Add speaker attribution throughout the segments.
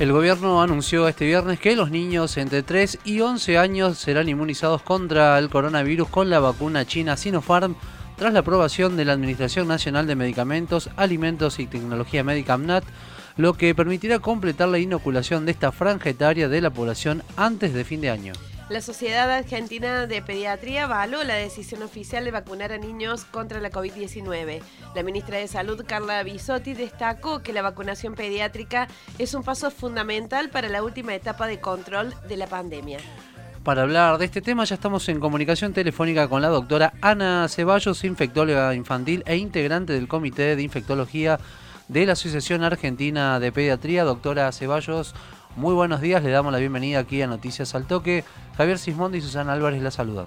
Speaker 1: El gobierno anunció este viernes que los niños entre 3 y 11 años serán inmunizados contra el coronavirus con la vacuna china Sinopharm tras la aprobación de la Administración Nacional de Medicamentos, Alimentos y Tecnología Médica AMNAT, lo que permitirá completar la inoculación de esta franja etaria de la población antes de fin de año.
Speaker 2: La Sociedad Argentina de Pediatría avaló la decisión oficial de vacunar a niños contra la COVID-19. La ministra de Salud, Carla Bisotti, destacó que la vacunación pediátrica es un paso fundamental para la última etapa de control de la pandemia.
Speaker 1: Para hablar de este tema ya estamos en comunicación telefónica con la doctora Ana Ceballos, infectóloga infantil e integrante del Comité de Infectología de la Asociación Argentina de Pediatría. Doctora Ceballos, muy buenos días, le damos la bienvenida aquí a Noticias al Toque. Javier Sismondi y Susana Álvarez la saludan.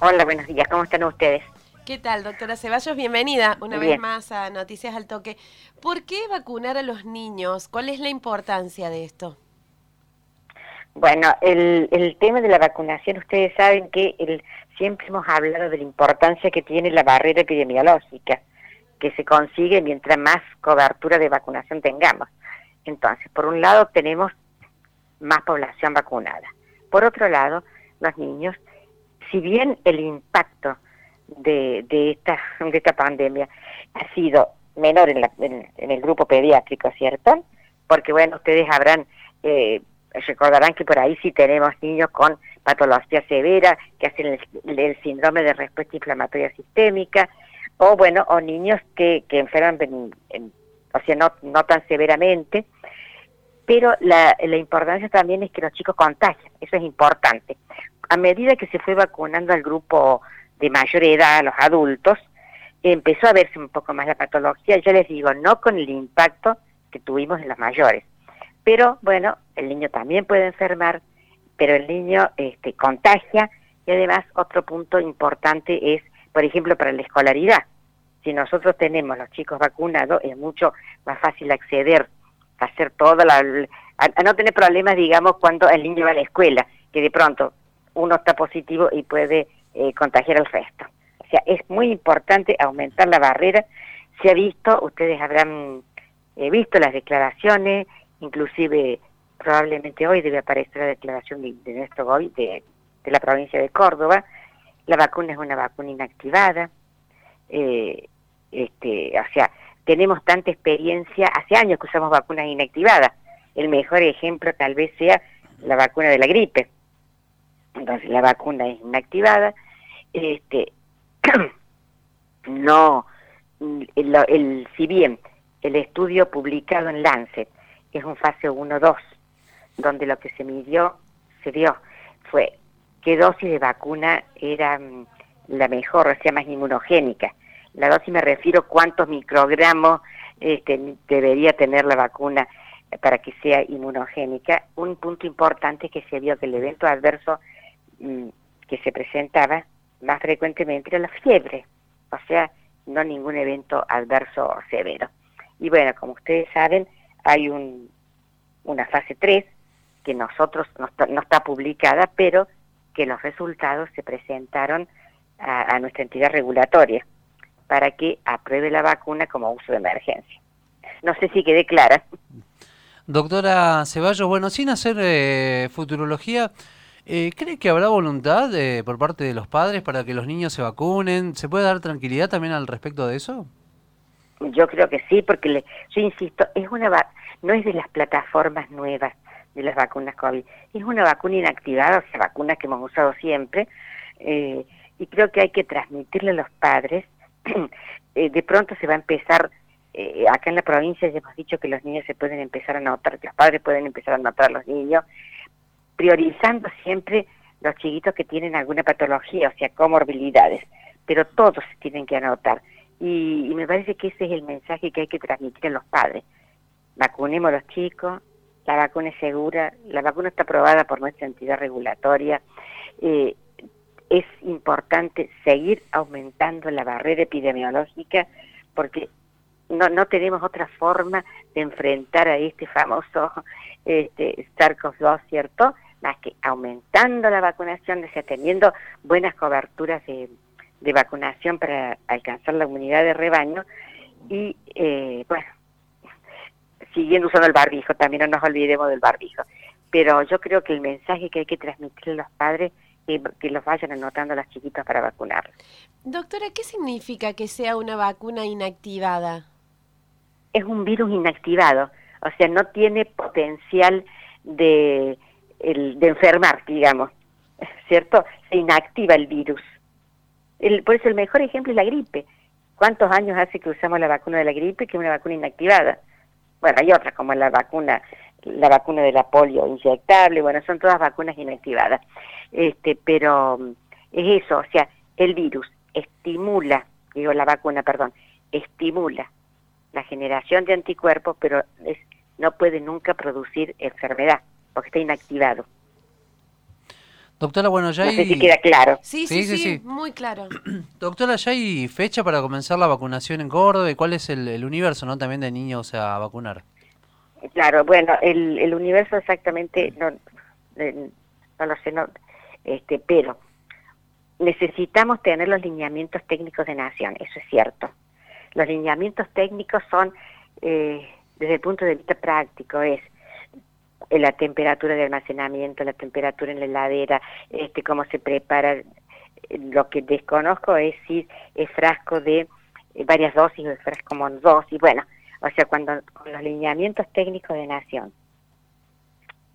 Speaker 3: Hola, buenos días, ¿cómo están ustedes?
Speaker 2: ¿Qué tal, doctora Ceballos? Bienvenida una vez más a Noticias al Toque. ¿Por qué vacunar a los niños? ¿Cuál es la importancia de esto?
Speaker 3: Bueno, el, el tema de la vacunación, ustedes saben que el, siempre hemos hablado de la importancia que tiene la barrera epidemiológica, que se consigue mientras más cobertura de vacunación tengamos. Entonces, por un lado tenemos más población vacunada. Por otro lado, los niños, si bien el impacto de, de, esta, de esta pandemia ha sido menor en, en, el grupo pediátrico, ¿cierto? Porque, bueno, ustedes habrán, eh, recordarán que por ahí sí tenemos niños con patología severa, que hacen el, síndrome de respuesta inflamatoria sistémica, o, bueno, o niños que, que enferman, o sea, no, no tan severamente, pero la, importancia también es que los chicos contagien, eso es importante. A medida que se fue vacunando al grupo de mayor edad, los adultos, empezó a verse un poco más la patología, ya les digo, no con el impacto que tuvimos en los mayores. Pero bueno, el niño también puede enfermar, pero el niño este, contagia y además otro punto importante es, por ejemplo, para la escolaridad. Si nosotros tenemos los chicos vacunados, es mucho más fácil acceder hacer toda la... A, no tener problemas, digamos, cuando el niño va a la escuela, que de pronto uno está positivo y puede eh, contagiar al resto. O sea, es muy importante aumentar la barrera. Se ha visto, ustedes habrán eh, visto las declaraciones, inclusive probablemente hoy debe aparecer la declaración de, nuestro gobierno, de, la provincia de Córdoba. La vacuna es una vacuna inactivada. Eh, este, o sea, tenemos tanta experiencia, hace años que usamos vacunas inactivadas. El mejor ejemplo tal vez sea la vacuna de la gripe. Entonces la vacuna es inactivada. Este, no, el, el, si bien el estudio publicado en Lancet es un fase 1-2, donde lo que se midió, se dio, fue qué dosis de vacuna era mm, la mejor, o sea, más inmunogénica la dosis me refiero cuántos microgramos este, debería tener la vacuna para que sea inmunogénica. Un punto importante es que se vio que el evento adverso mm, que se presentaba más frecuentemente era la fiebre, o sea, no ningún evento adverso severo. Y bueno, como ustedes saben, hay un, una fase 3 que nosotros no está, publicada, pero que los resultados se presentaron a nuestra entidad regulatoria para que apruebe la vacuna como uso de emergencia. No sé si quedé clara.
Speaker 1: Doctora Ceballos, bueno, sin hacer eh, futurología, eh, ¿cree que habrá voluntad eh, por parte de los padres para que los niños se vacunen? ¿Se puede dar tranquilidad también al respecto de eso?
Speaker 3: Yo creo que sí, porque le, yo insisto, es una no es de las plataformas nuevas de las vacunas COVID, es una vacuna inactivada, o sea, vacuna que hemos usado siempre, y creo que hay que transmitirle a los padres Eh, de pronto se va a empezar, eh, acá en la provincia ya hemos dicho que los niños se pueden empezar a notar, que los padres pueden empezar a notar a los niños, priorizando siempre los chiquitos que tienen alguna patología, o sea, comorbilidades, pero todos se tienen que anotar. Y, me parece que ese es el mensaje que hay que transmitir a los padres. Vacunemos a los chicos, la vacuna es segura, la vacuna está aprobada por nuestra entidad regulatoria. Eh, es importante seguir aumentando la barrera epidemiológica porque no, no tenemos otra forma de enfrentar a este famoso este, SARS-CoV-2, ¿cierto? Más que aumentando la vacunación, o teniendo buenas coberturas de, vacunación para alcanzar la unidad de rebaño y, eh, bueno, siguiendo usando el barbijo, también no nos olvidemos del barbijo. Pero yo creo que el mensaje que hay que transmitir a los padres que los vayan anotando las chiquitas para vacunar.
Speaker 2: Doctora, ¿qué significa que sea una vacuna inactivada?
Speaker 3: Es un virus inactivado, o sea, no tiene potencial de, el, de enfermar, digamos, ¿cierto? Se inactiva el virus. El, por eso el mejor ejemplo es la gripe. ¿Cuántos años hace que usamos la vacuna de la gripe que es una vacuna inactivada? Bueno, hay otras como la vacuna la vacuna de la polio inyectable, bueno, son todas vacunas inactivadas. Este, pero mm, es eso, o sea, el virus estimula, digo la vacuna, perdón, estimula la generación de anticuerpos, pero no puede nunca producir enfermedad, porque está inactivado.
Speaker 1: Doctora, bueno, ya hay...
Speaker 3: No sé si queda claro.
Speaker 2: Sí sí, sí, muy claro.
Speaker 1: Doctora, ¿ya hay fecha para comenzar la vacunación en Córdoba? ¿Y cuál es el, universo no también de niños a vacunar?
Speaker 3: Claro, bueno, el, el universo exactamente, no, no lo sé, no, este, pero necesitamos tener los lineamientos técnicos de nación, eso es cierto. Los lineamientos técnicos son, eh, desde el punto de vista práctico, es la temperatura de almacenamiento, la temperatura en la heladera, este, cómo se prepara. Lo que desconozco es si es frasco de varias dosis o es frasco dosis. Bueno, o sea, cuando con los lineamientos técnicos de nación,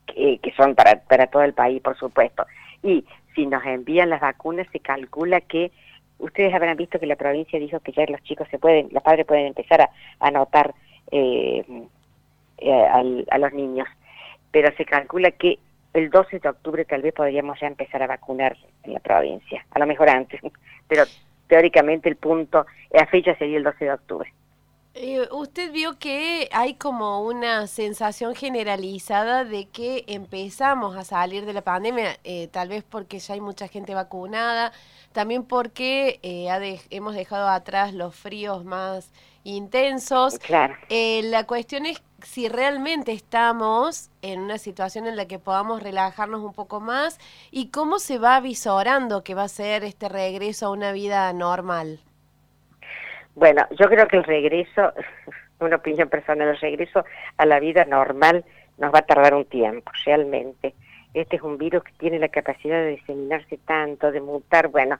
Speaker 3: que, son para, para todo el país, por supuesto, y si nos envían las vacunas, se calcula que ustedes habrán visto que la provincia dijo que ya los chicos se pueden, los padres pueden empezar a anotar eh, eh, a los niños. Pero se calcula que el 12 de octubre tal vez podríamos ya empezar a vacunar en la provincia, a lo mejor antes, pero teóricamente el punto, la fecha sería el 12 de octubre.
Speaker 2: Eh, usted vio que hay como una sensación generalizada de que empezamos a salir de la pandemia, eh, tal vez porque ya hay mucha gente vacunada, también porque eh, hemos dejado atrás los fríos más intensos.
Speaker 3: Claro.
Speaker 2: la cuestión es si realmente estamos en una situación en la que podamos relajarnos un poco más y cómo se va avisorando que va a ser este regreso a una vida normal.
Speaker 3: Bueno, yo creo que el regreso, una opinión personal, el regreso a la vida normal nos va a tardar un tiempo, realmente. Este es un virus que tiene la capacidad de diseminarse tanto, de mutar, bueno,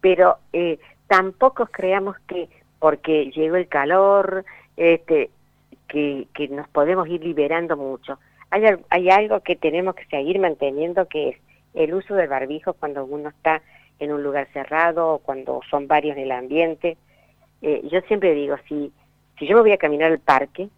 Speaker 3: pero eh, tampoco creamos que porque llegó el calor, este, que, que nos podemos ir liberando mucho. Hay, hay algo que tenemos que seguir manteniendo que es el uso del barbijo cuando uno está en un lugar cerrado o cuando son varios en el ambiente. Eh, yo siempre digo, si, si yo me voy a caminar al parque,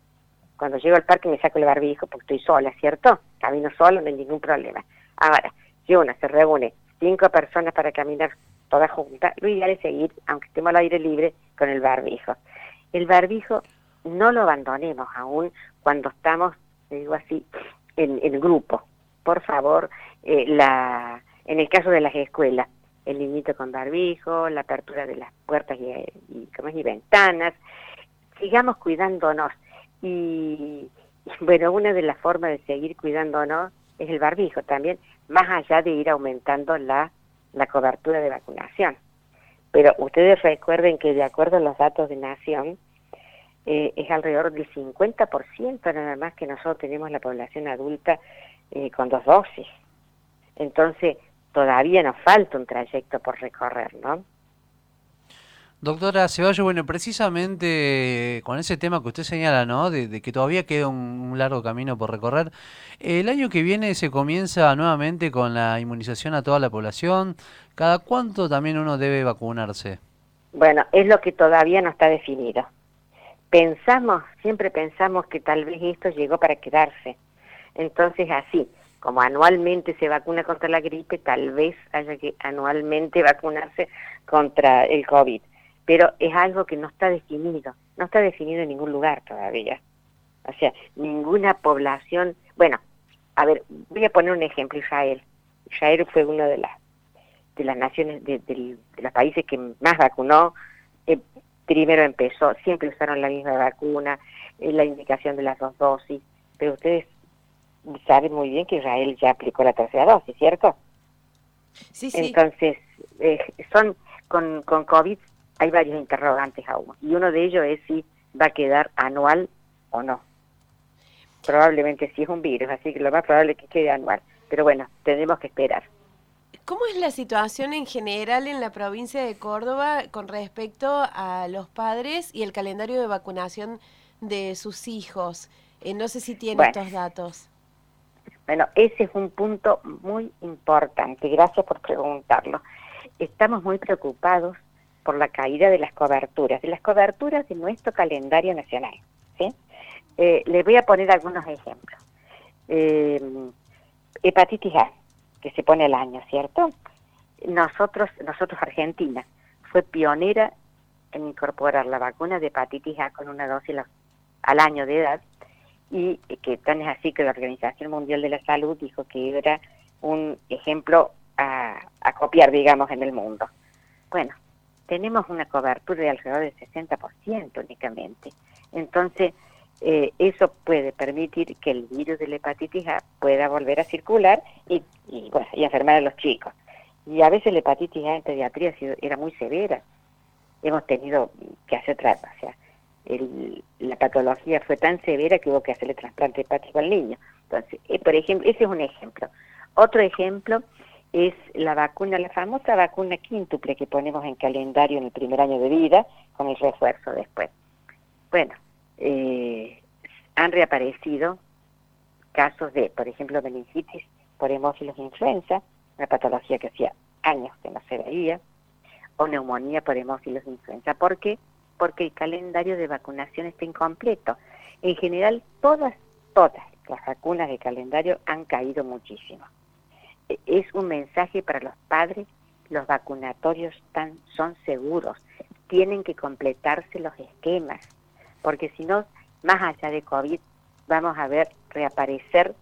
Speaker 3: cuando llego al parque me saco el barbijo porque estoy sola, ¿cierto? Camino solo, no hay ningún problema. Ahora, si una se reúne cinco personas para caminar todas juntas, lo ideal es seguir, aunque estemos al aire libre, con el barbijo. El barbijo no lo abandonemos aún cuando estamos, digo así, en, el grupo. Por favor, eh, la, en el caso de las escuelas, el niñito con barbijo, la apertura de las puertas y, y, y ventanas, sigamos cuidándonos. Y, bueno, una de las formas de seguir cuidándonos es el barbijo también, más allá de ir aumentando la, la cobertura de vacunación. Pero ustedes recuerden que de acuerdo a los datos de Nación, eh, es alrededor del 50% nada más que nosotros tenemos la población adulta eh, con dos dosis. Entonces, todavía nos falta un trayecto por recorrer, ¿no?
Speaker 1: Doctora Ceballos, bueno, precisamente con ese tema que usted señala, ¿no? De, que todavía queda un, largo camino por recorrer, el año que viene se comienza nuevamente con la inmunización a toda la población. ¿Cada cuánto también uno debe vacunarse?
Speaker 3: Bueno, es lo que todavía no está definido pensamos, siempre pensamos que tal vez esto llegó para quedarse. Entonces, así, como anualmente se vacuna contra la gripe, tal vez haya que anualmente vacunarse contra el COVID. Pero es algo que no está definido, no está definido en ningún lugar todavía. O sea, ninguna población, bueno, a ver, voy a poner un ejemplo, Israel. Israel fue uno de las de las naciones, de, de los países que más vacunó, eh, primero empezó, siempre usaron la misma vacuna, eh, la indicación de las dos dosis, pero ustedes saben muy bien que Israel ya aplicó la tercera dosis, ¿cierto?
Speaker 2: Sí, sí.
Speaker 3: Entonces, eh, son con, con COVID hay varios interrogantes aún, y uno de ellos es si va a quedar anual o no. probablemente sí es un virus, así que lo más probable es que quede anual. Pero bueno, tenemos que esperar.
Speaker 2: ¿Cómo es la situación en general en la provincia de Córdoba con respecto a los padres y el calendario de vacunación de sus hijos? Eh, no sé si tiene estos datos.
Speaker 3: Bueno, ese es un punto muy importante. Gracias por preguntarlo. Estamos muy preocupados por la caída de las coberturas, de las coberturas de nuestro calendario nacional. ¿sí? Eh, les voy a poner algunos ejemplos. Eh, hepatitis A que se pone al año, ¿cierto? Nosotros, nosotros Argentina, fue pionera en incorporar la vacuna de hepatitis A con una dosis al año de edad y que tan es así que la Organización Mundial de la Salud dijo que era un ejemplo a, copiar, digamos, en el mundo. Bueno, tenemos una cobertura de alrededor del 60% únicamente. Entonces, eh, eso puede permitir que el virus de la hepatitis A pueda volver a circular y, y, bueno, y enfermar a los chicos. Y a veces la hepatitis A en pediatría era muy severa. Hemos tenido que hacer trata, o la patología fue tan severa que hubo que hacerle trasplante hepático al niño. Entonces, eh, por ejemplo, ese es un ejemplo. Otro ejemplo es la vacuna, la famosa vacuna quíntuple que ponemos en calendario en el primer año de vida, con el refuerzo después. Bueno, eh, han reaparecido casos de, por ejemplo, meningitis por hemófilos influenza, una patología que hacía años que no se veía, o neumonía por hemófilos influenza. ¿Por qué? Porque el calendario de vacunación está incompleto. En general, todas, todas las vacunas de calendario han caído muchísimo. E, es un mensaje para los padres, los vacunatorios están, son seguros, tienen que completarse los esquemas, porque si no, más allá de COVID, vamos a ver reaparecer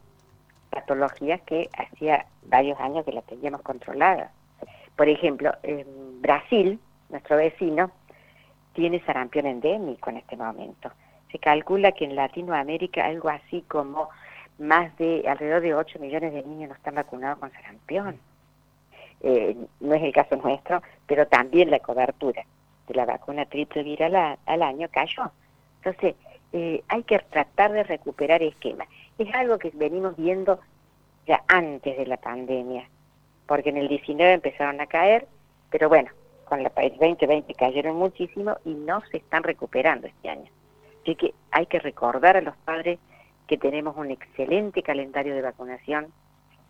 Speaker 3: patologías que hacía varios años que las teníamos controladas. Por ejemplo, en Brasil, nuestro vecino, tiene sarampión endémico en este momento. Se calcula que en Latinoamérica algo así como más de alrededor de 8 millones de niños no están vacunados con sarampión. Eh, no es el caso nuestro, pero también la cobertura de la vacuna triple viral al año cayó. Entonces, eh, hay que tratar de recuperar esquemas. Es algo que venimos viendo ya antes de la pandemia, porque en el 19 empezaron a caer, pero bueno, con la 2020 cayeron muchísimo y no se están recuperando este año. Así que hay que recordar a los padres que tenemos un excelente calendario de vacunación,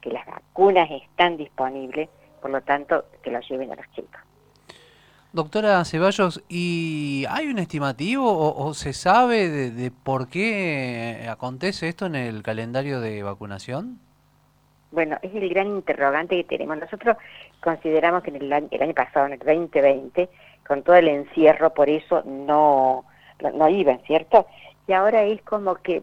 Speaker 3: que las vacunas están disponibles, por lo tanto, que lo lleven a los chicos.
Speaker 1: Doctora Ceballos, ¿y hay un estimativo o, se sabe de, por qué acontece esto en el calendario de vacunación?
Speaker 3: Bueno, es el gran interrogante que tenemos. Nosotros consideramos que en el año, el año pasado, en el 2020, con todo el encierro, por eso no, no, iban, ¿cierto? Y ahora es como que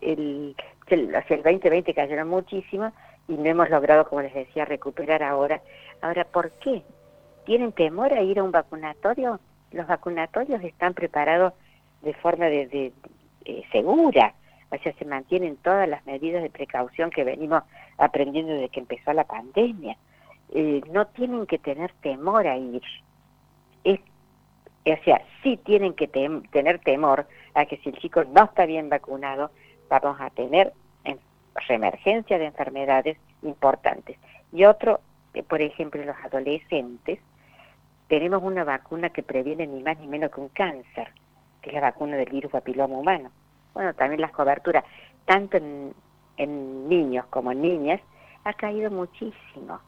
Speaker 3: el, hacia el 2020 cayeron muchísimo y no hemos logrado, como les decía, recuperar ahora. Ahora, ¿por qué? tienen temor a ir a un vacunatorio, los vacunatorios están preparados de forma de, eh, segura, o sea, se mantienen todas las medidas de precaución que venimos aprendiendo desde que empezó la pandemia. Eh, no tienen que tener temor a ir. Es, o sea, sí tienen que tener temor a que si el chico no está bien vacunado, vamos a tener reemergencia de enfermedades importantes. Y otro, eh, por ejemplo, los adolescentes, tenemos una vacuna que previene ni más ni menos que un cáncer, que es la vacuna del virus papiloma humano. Bueno, también las coberturas, tanto en, niños como en niñas, ha caído muchísimo.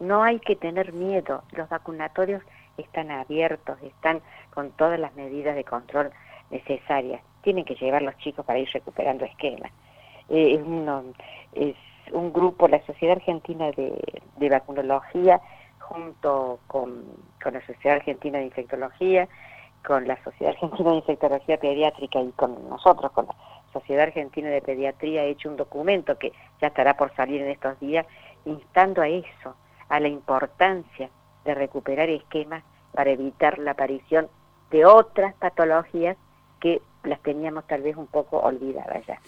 Speaker 3: No hay que tener miedo, los vacunatorios están abiertos, están con todas las medidas de control necesarias. Tienen que llevar los chicos para ir recuperando esquemas. Eh, es, es un grupo, la Sociedad Argentina de, de Vacunología, junto con, la Sociedad Argentina de Infectología, con la Sociedad Argentina de Infectología Pediátrica y con nosotros, con la Sociedad Argentina de Pediatría, he hecho un documento que ya estará por salir en estos días, instando a eso, a la importancia de recuperar esquemas para evitar la aparición de otras patologías que las teníamos tal vez un poco olvidadas ya.